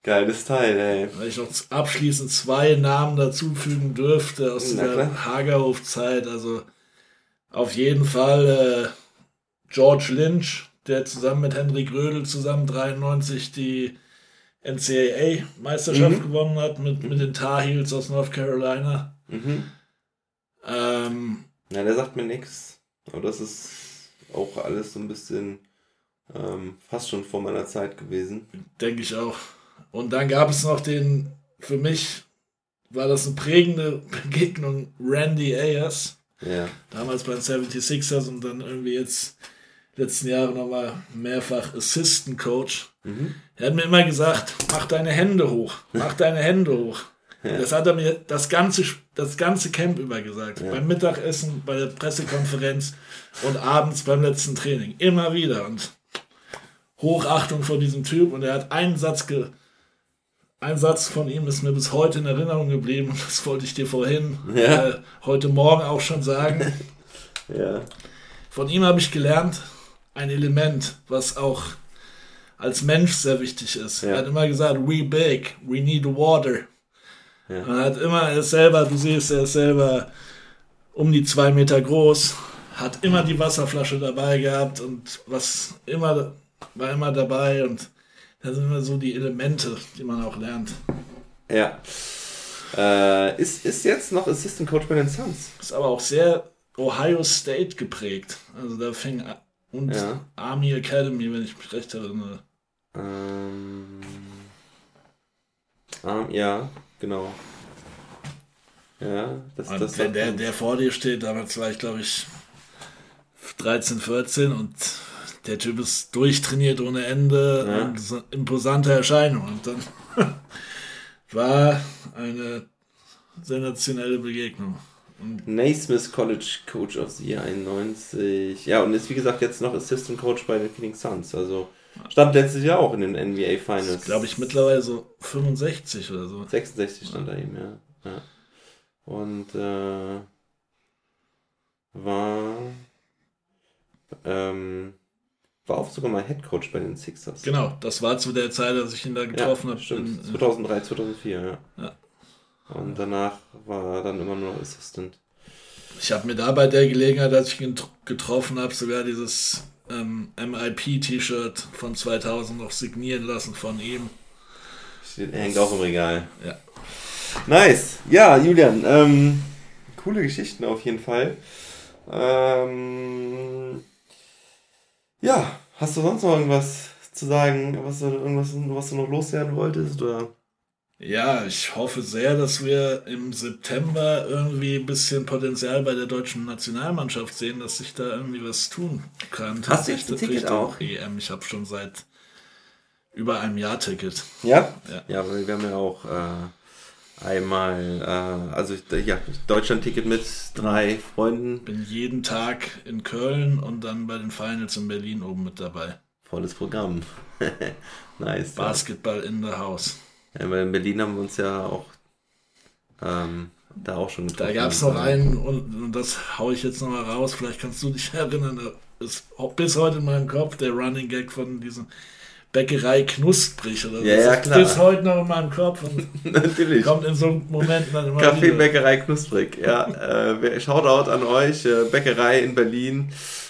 Geiles Teil, ey. Wenn ich noch abschließend zwei Namen dazufügen dürfte aus Na klar. Hagerhof-Zeit, also auf jeden Fall äh, George Lynch, der zusammen mit Henry Grödel zusammen 93 die NCAA-Meisterschaft gewonnen hat mit, mit den Tar Heels aus North Carolina. Mhm. Ähm, Ja, der sagt mir nichts. Aber das ist auch alles so ein bisschen ähm, fast schon vor meiner Zeit gewesen. Denke ich auch. Und dann gab es noch den, für mich war das eine prägende Begegnung, Randy Ayers, Ja. damals bei den 76ers und dann irgendwie jetzt letzten Jahre nochmal mehrfach Assistant Coach. Mhm. Er hat mir immer gesagt, mach deine Hände hoch, mach deine Hände hoch. Und Das hat er mir das ganze, das ganze Camp über gesagt. Beim Mittagessen, bei der Pressekonferenz und abends beim letzten Training. Immer wieder. Und Hochachtung vor diesem Typ. Und er hat einen Satz, ge ein Satz von ihm ist mir bis heute in Erinnerung geblieben. Und das wollte ich dir vorhin, Ja. äh, heute Morgen auch schon sagen. Ja. Von ihm habe ich gelernt, ein Element, was auch als Mensch sehr wichtig ist. Ja. Er hat immer gesagt, we big, we need water. Ja. Er hat immer, er ist selber, du siehst, er ist selber um die zwei Meter groß, hat immer die Wasserflasche dabei gehabt und was immer, war immer dabei und das sind immer so die Elemente, die man auch lernt. Ja. Äh, ist, ist jetzt noch Assistant Coach bei den Suns. Ist aber auch sehr Ohio State geprägt. Also da fing und Ja. Army Academy, wenn ich mich recht erinnere. Ähm, ähm, ja, genau. Ja, das, Und das wenn der, der vor dir steht, damals war ich glaube ich 13, 14 und der Typ ist durchtrainiert ohne Ende, Ja. und imposante Erscheinung. Und dann war eine sensationelle Begegnung. Naismith College Coach of the Year 91. Ja, und ist wie gesagt jetzt noch Assistant Coach bei den Phoenix Suns. Also stand letztes Jahr auch in den NBA Finals. Glaube ich mittlerweile so 65 oder so. 66 stand da eben, ja. ja. Und äh, war ähm, war auch sogar mal Head Coach bei den Sixers. Genau, das war zu der Zeit, als ich ihn da getroffen habe. Stimmt, In- 2003, 2004, ja. Ja. Und danach war er dann immer nur Assistant. Ich habe mir da bei der Gelegenheit, als ich ihn tr- getroffen habe, sogar dieses ähm, MIP-T-Shirt von 2000 noch signieren lassen von ihm. Steht, hängt auch im Regal. Ja. Nice. Ja, Julian, ähm, coole Geschichten auf jeden Fall. Ähm, ja, hast du sonst noch irgendwas zu sagen, was du, irgendwas, was du noch loswerden wolltest? Oder? Ja, ich hoffe sehr, dass wir im September irgendwie ein bisschen Potenzial bei der deutschen Nationalmannschaft sehen, dass sich da irgendwie was tun kann. Hast du jetzt ein Ticket auch? EM. Ich habe schon seit über einem Jahr Ticket. Ja? Ja. Ja, wir haben ja auch äh, einmal, äh, also ja, Deutschland-Ticket mit drei Freunden. Bin jeden Tag in Köln und dann bei den Finals in Berlin oben mit dabei. Volles Programm. nice. Basketball in the house. Ja, weil in Berlin haben wir uns ja auch ähm, da auch schon Da getroffen. gab es noch einen, und, und das hau ich jetzt nochmal raus, vielleicht kannst du dich erinnern, da ist bis heute in meinem Kopf der Running Gag von diesem Bäckerei Knusprig oder so. Ja, ja, klar. Bis heute noch in meinem Kopf und Natürlich. kommt in so einem Moment dann immer Kaffee, wieder. Bäckerei Knusprig. Ja, äh, Shoutout an euch. Äh, Bäckerei in Berlin.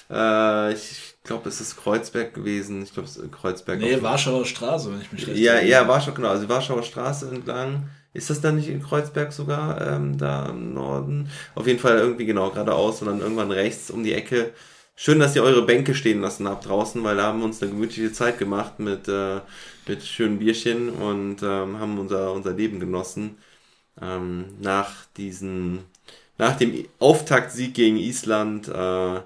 Äh, ich glaube, es ist Kreuzberg gewesen. Ich glaube, es ist Kreuzberg. Nee, Warschauer Straße, wenn ich mich recht Ja, erinnere. ja, Warschau, genau. Also Warschauer Straße entlang. Ist das dann nicht in Kreuzberg sogar, ähm, da im Norden? Auf jeden Fall irgendwie genau geradeaus und dann irgendwann rechts um die Ecke. Schön, dass ihr eure Bänke stehen lassen habt draußen, weil da haben wir uns eine gemütliche Zeit gemacht mit, äh, mit schönen Bierchen und ähm, haben unser, unser Leben genossen. Ähm, nach diesen, nach dem Auftaktsieg gegen Island, äh,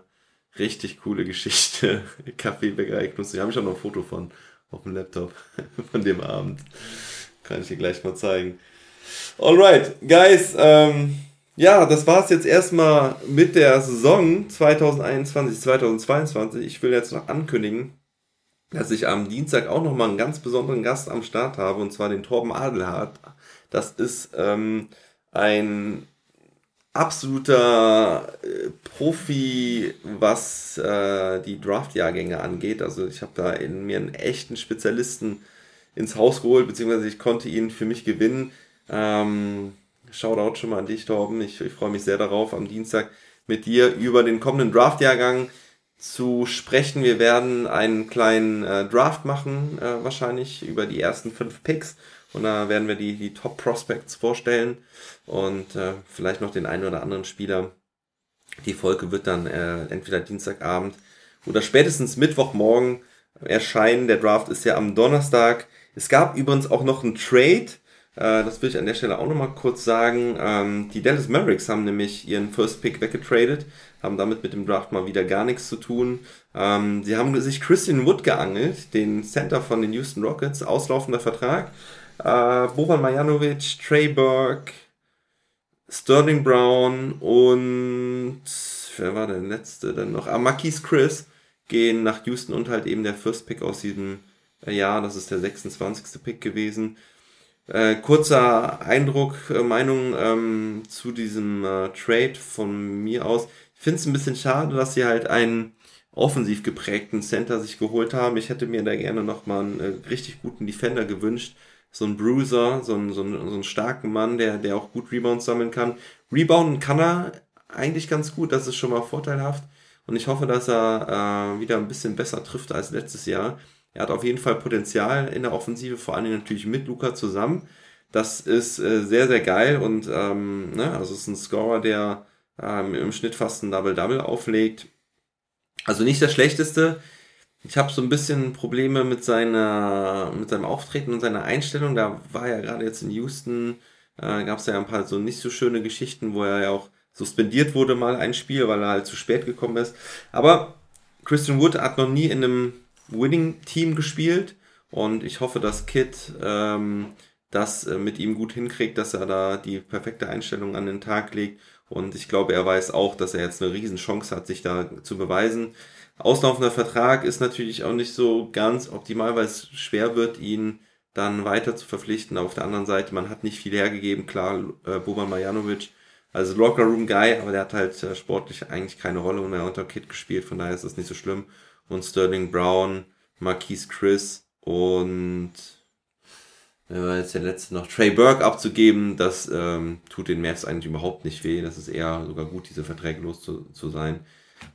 richtig coole Geschichte. Kaffeebäckerei Knusprig. Habe ich auch noch ein Foto von auf dem Laptop von dem Abend. Kann ich dir gleich mal zeigen. Alright, guys, ähm, ja, das war's jetzt erstmal mit der Saison 2021, 2022. Ich will jetzt noch ankündigen, dass ich am Dienstag auch nochmal einen ganz besonderen Gast am Start habe, und zwar den Torben Adelhardt. Das ist ähm, ein absoluter äh, Profi, was äh, die Draft-Jahrgänge angeht. Also ich habe da in mir einen echten Spezialisten ins Haus geholt, beziehungsweise ich konnte ihn für mich gewinnen. Ähm, Shoutout schon mal an dich, Torben. Ich, ich freue mich sehr darauf, am Dienstag mit dir über den kommenden Draft-Jahrgang zu sprechen. Wir werden einen kleinen äh, Draft machen, äh, wahrscheinlich über die ersten fünf Picks. Und da werden wir die, die Top Prospects vorstellen und äh, vielleicht noch den einen oder anderen Spieler. Die Folge wird dann äh, entweder Dienstagabend oder spätestens Mittwochmorgen erscheinen. Der Draft ist ja am Donnerstag. Es gab übrigens auch noch einen Trade. Äh, das will ich an der Stelle auch nochmal kurz sagen. Ähm, die Dallas Mavericks haben nämlich ihren First Pick weggetradet, haben damit mit dem Draft mal wieder gar nichts zu tun. Ähm, sie haben sich Christian Wood geangelt, den Center von den Houston Rockets, auslaufender Vertrag. Äh, Boban Marjanovic, Trey Burke, Sterling Brown und wer war der letzte denn noch? Ah, Chris gehen nach Houston und halt eben der First Pick aus diesem Jahr, das ist der 26. Pick gewesen. Äh, kurzer Eindruck, äh, Meinung ähm, zu diesem äh, Trade von mir aus. Ich finde es ein bisschen schade, dass sie halt einen offensiv geprägten Center sich geholt haben. Ich hätte mir da gerne nochmal einen äh, richtig guten Defender gewünscht so ein Bruiser, so ein, so ein, so ein starken Mann, der, der auch gut Rebounds sammeln kann. Rebounden kann er eigentlich ganz gut, das ist schon mal vorteilhaft. Und ich hoffe, dass er äh, wieder ein bisschen besser trifft als letztes Jahr. Er hat auf jeden Fall Potenzial in der Offensive, vor allem natürlich mit Luca zusammen. Das ist äh, sehr, sehr geil und ähm, ne, also es ist ein Scorer, der ähm, im Schnitt fast ein Double-Double auflegt. Also nicht das Schlechteste. Ich habe so ein bisschen Probleme mit seiner, mit seinem Auftreten und seiner Einstellung. Da war ja gerade jetzt in Houston, äh, gab es ja ein paar so nicht so schöne Geschichten, wo er ja auch suspendiert wurde mal ein Spiel, weil er halt zu spät gekommen ist. Aber Christian Wood hat noch nie in einem Winning-Team gespielt und ich hoffe, dass Kid ähm, das äh, mit ihm gut hinkriegt, dass er da die perfekte Einstellung an den Tag legt und ich glaube, er weiß auch, dass er jetzt eine Riesenchance hat, sich da zu beweisen. Auslaufender Vertrag ist natürlich auch nicht so ganz optimal, weil es schwer wird, ihn dann weiter zu verpflichten. Auf der anderen Seite, man hat nicht viel hergegeben. Klar, äh, Boban Marjanovic, also Locker Room Guy, aber der hat halt äh, sportlich eigentlich keine Rolle mehr unter Kit gespielt, von daher ist das nicht so schlimm. Und Sterling Brown, Marquise Chris und wer war jetzt der letzte noch? Trey Burke abzugeben, das ähm, tut den Mavs eigentlich überhaupt nicht weh. Das ist eher sogar gut, diese Verträge los zu, zu sein.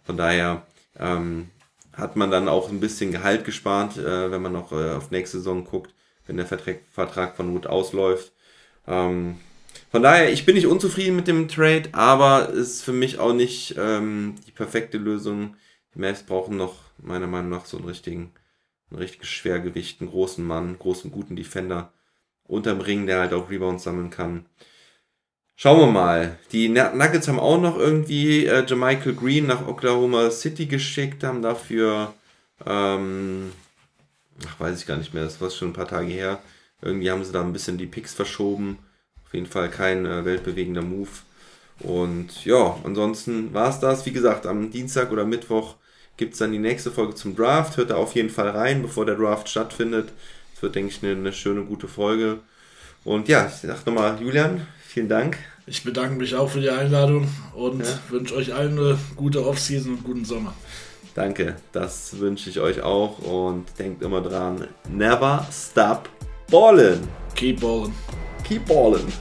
Von daher, ähm, hat man dann auch ein bisschen Gehalt gespart, äh, wenn man noch äh, auf nächste Saison guckt, wenn der Vertrag, Vertrag von Wood ausläuft. Ähm, von daher, ich bin nicht unzufrieden mit dem Trade, aber ist für mich auch nicht ähm, die perfekte Lösung. Die Mavs brauchen noch, meiner Meinung nach, so einen richtigen, einen richtigen Schwergewicht, einen großen Mann, großen, guten Defender unterm Ring, der halt auch Rebounds sammeln kann. Schauen wir mal. Die Nuggets haben auch noch irgendwie äh, Jermichael Green nach Oklahoma City geschickt, haben dafür, ähm, ach, weiß ich gar nicht mehr, das war schon ein paar Tage her. Irgendwie haben sie da ein bisschen die Picks verschoben. Auf jeden Fall kein äh, weltbewegender Move. Und ja, ansonsten war es das. Wie gesagt, am Dienstag oder Mittwoch gibt es dann die nächste Folge zum Draft. Hört da auf jeden Fall rein, bevor der Draft stattfindet. Es wird, denke ich, eine, eine schöne, gute Folge. Und ja, ich sag nochmal, Julian, vielen Dank. Ich bedanke mich auch für die Einladung und ja. wünsche euch allen eine gute Offseason und guten Sommer. Danke, das wünsche ich euch auch und denkt immer dran, never stop ballin'. Keep ballin'. Keep ballin'.